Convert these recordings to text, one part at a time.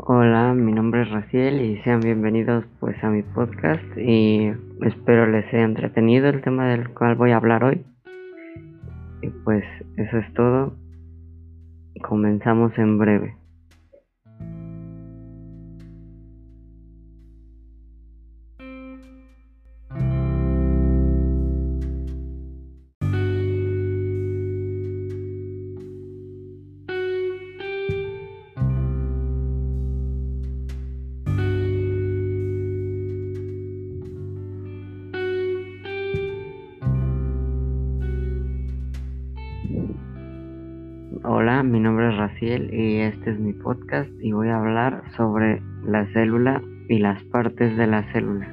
Hola, mi nombre es Raciel y sean bienvenidos pues a mi podcast y espero les sea entretenido el tema del cual voy a hablar hoy. Y pues eso es todo. Comenzamos en breve. Hola, mi nombre es Raciel y este es mi podcast y voy a hablar sobre la célula y las partes de la célula.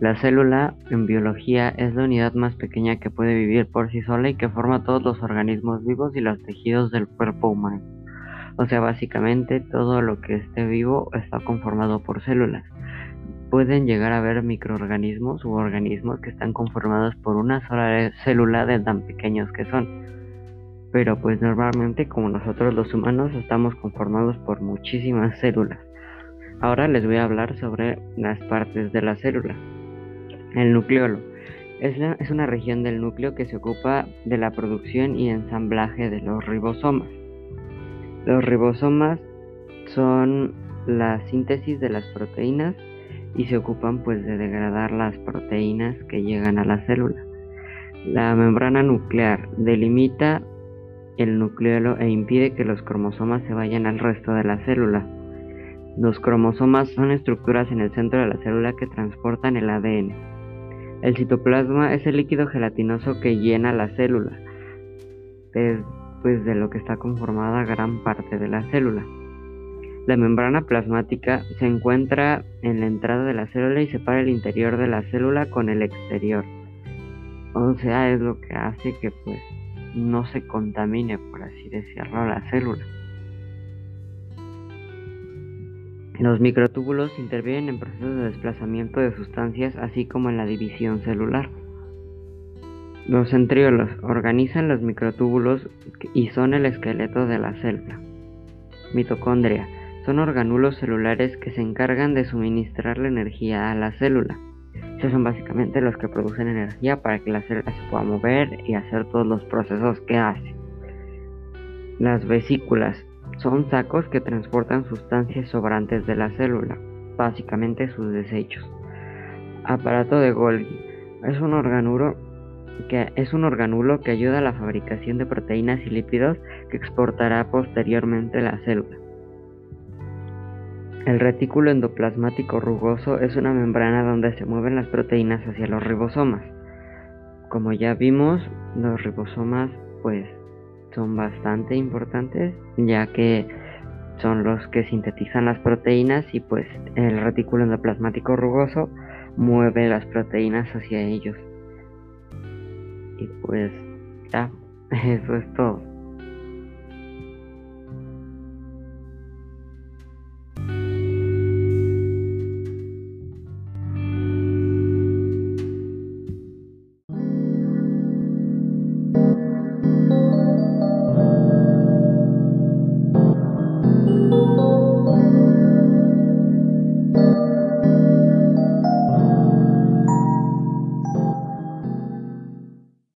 La célula en biología es la unidad más pequeña que puede vivir por sí sola y que forma todos los organismos vivos y los tejidos del cuerpo humano. O sea, básicamente todo lo que esté vivo está conformado por células. Pueden llegar a haber microorganismos u organismos que están conformados por una sola célula de tan pequeños que son pero pues normalmente como nosotros los humanos estamos conformados por muchísimas células. Ahora les voy a hablar sobre las partes de la célula. El nucleolo es, es una región del núcleo que se ocupa de la producción y ensamblaje de los ribosomas. Los ribosomas son la síntesis de las proteínas y se ocupan pues de degradar las proteínas que llegan a la célula. La membrana nuclear delimita el nucleolo e impide que los cromosomas se vayan al resto de la célula. Los cromosomas son estructuras en el centro de la célula que transportan el ADN. El citoplasma es el líquido gelatinoso que llena la célula, es pues de lo que está conformada gran parte de la célula. La membrana plasmática se encuentra en la entrada de la célula y separa el interior de la célula con el exterior. O sea, es lo que hace que pues no se contamine, por así decirlo, la célula. Los microtúbulos intervienen en procesos de desplazamiento de sustancias, así como en la división celular. Los centriolos organizan los microtúbulos y son el esqueleto de la célula. Mitocondria son organulos celulares que se encargan de suministrar la energía a la célula. Estos son básicamente los que producen energía para que la célula se pueda mover y hacer todos los procesos que hace. Las vesículas son sacos que transportan sustancias sobrantes de la célula, básicamente sus desechos. Aparato de Golgi es un que es un organulo que ayuda a la fabricación de proteínas y lípidos que exportará posteriormente la célula. El retículo endoplasmático rugoso es una membrana donde se mueven las proteínas hacia los ribosomas. Como ya vimos, los ribosomas pues son bastante importantes ya que son los que sintetizan las proteínas y pues el retículo endoplasmático rugoso mueve las proteínas hacia ellos. Y pues ya, eso es todo.